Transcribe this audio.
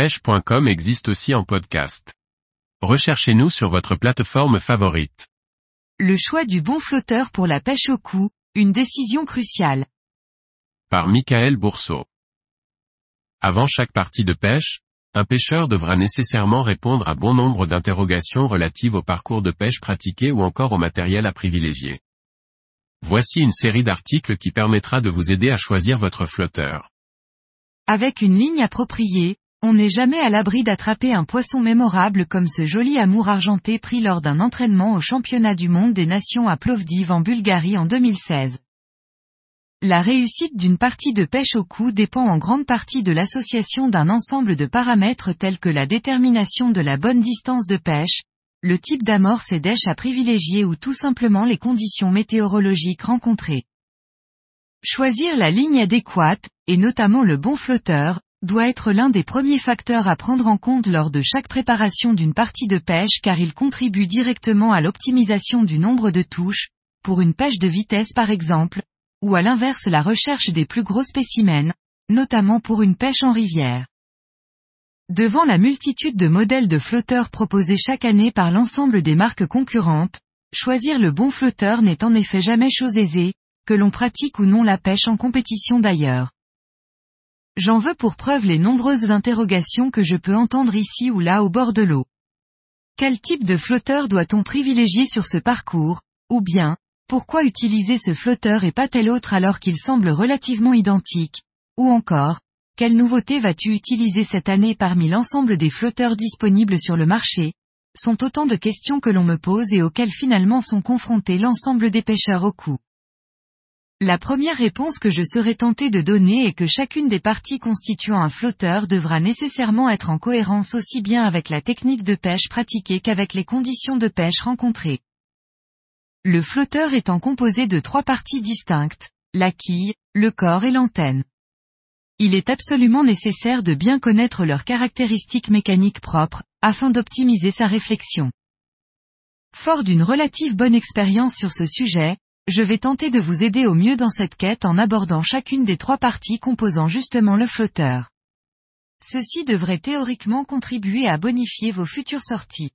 pêche.com existe aussi en podcast. Recherchez-nous sur votre plateforme favorite. Le choix du bon flotteur pour la pêche au cou, une décision cruciale. Par Michael Bourseau. Avant chaque partie de pêche, un pêcheur devra nécessairement répondre à bon nombre d'interrogations relatives au parcours de pêche pratiqué ou encore au matériel à privilégier. Voici une série d'articles qui permettra de vous aider à choisir votre flotteur. Avec une ligne appropriée, on n'est jamais à l'abri d'attraper un poisson mémorable comme ce joli amour argenté pris lors d'un entraînement au championnat du monde des nations à Plovdiv en Bulgarie en 2016. La réussite d'une partie de pêche au cou dépend en grande partie de l'association d'un ensemble de paramètres tels que la détermination de la bonne distance de pêche, le type d'amorce et d'èche à privilégier ou tout simplement les conditions météorologiques rencontrées. Choisir la ligne adéquate, et notamment le bon flotteur, doit être l'un des premiers facteurs à prendre en compte lors de chaque préparation d'une partie de pêche car il contribue directement à l'optimisation du nombre de touches, pour une pêche de vitesse par exemple, ou à l'inverse la recherche des plus gros spécimens, notamment pour une pêche en rivière. Devant la multitude de modèles de flotteurs proposés chaque année par l'ensemble des marques concurrentes, choisir le bon flotteur n'est en effet jamais chose aisée, que l'on pratique ou non la pêche en compétition d'ailleurs. J'en veux pour preuve les nombreuses interrogations que je peux entendre ici ou là au bord de l'eau. Quel type de flotteur doit-on privilégier sur ce parcours, ou bien, pourquoi utiliser ce flotteur et pas tel autre alors qu'il semble relativement identique, ou encore, quelle nouveauté vas-tu utiliser cette année parmi l'ensemble des flotteurs disponibles sur le marché? Sont autant de questions que l'on me pose et auxquelles finalement sont confrontés l'ensemble des pêcheurs au coup. La première réponse que je serais tenté de donner est que chacune des parties constituant un flotteur devra nécessairement être en cohérence aussi bien avec la technique de pêche pratiquée qu'avec les conditions de pêche rencontrées. Le flotteur étant composé de trois parties distinctes, la quille, le corps et l'antenne il est absolument nécessaire de bien connaître leurs caractéristiques mécaniques propres, afin d'optimiser sa réflexion. Fort d'une relative bonne expérience sur ce sujet, je vais tenter de vous aider au mieux dans cette quête en abordant chacune des trois parties composant justement le flotteur. Ceci devrait théoriquement contribuer à bonifier vos futures sorties.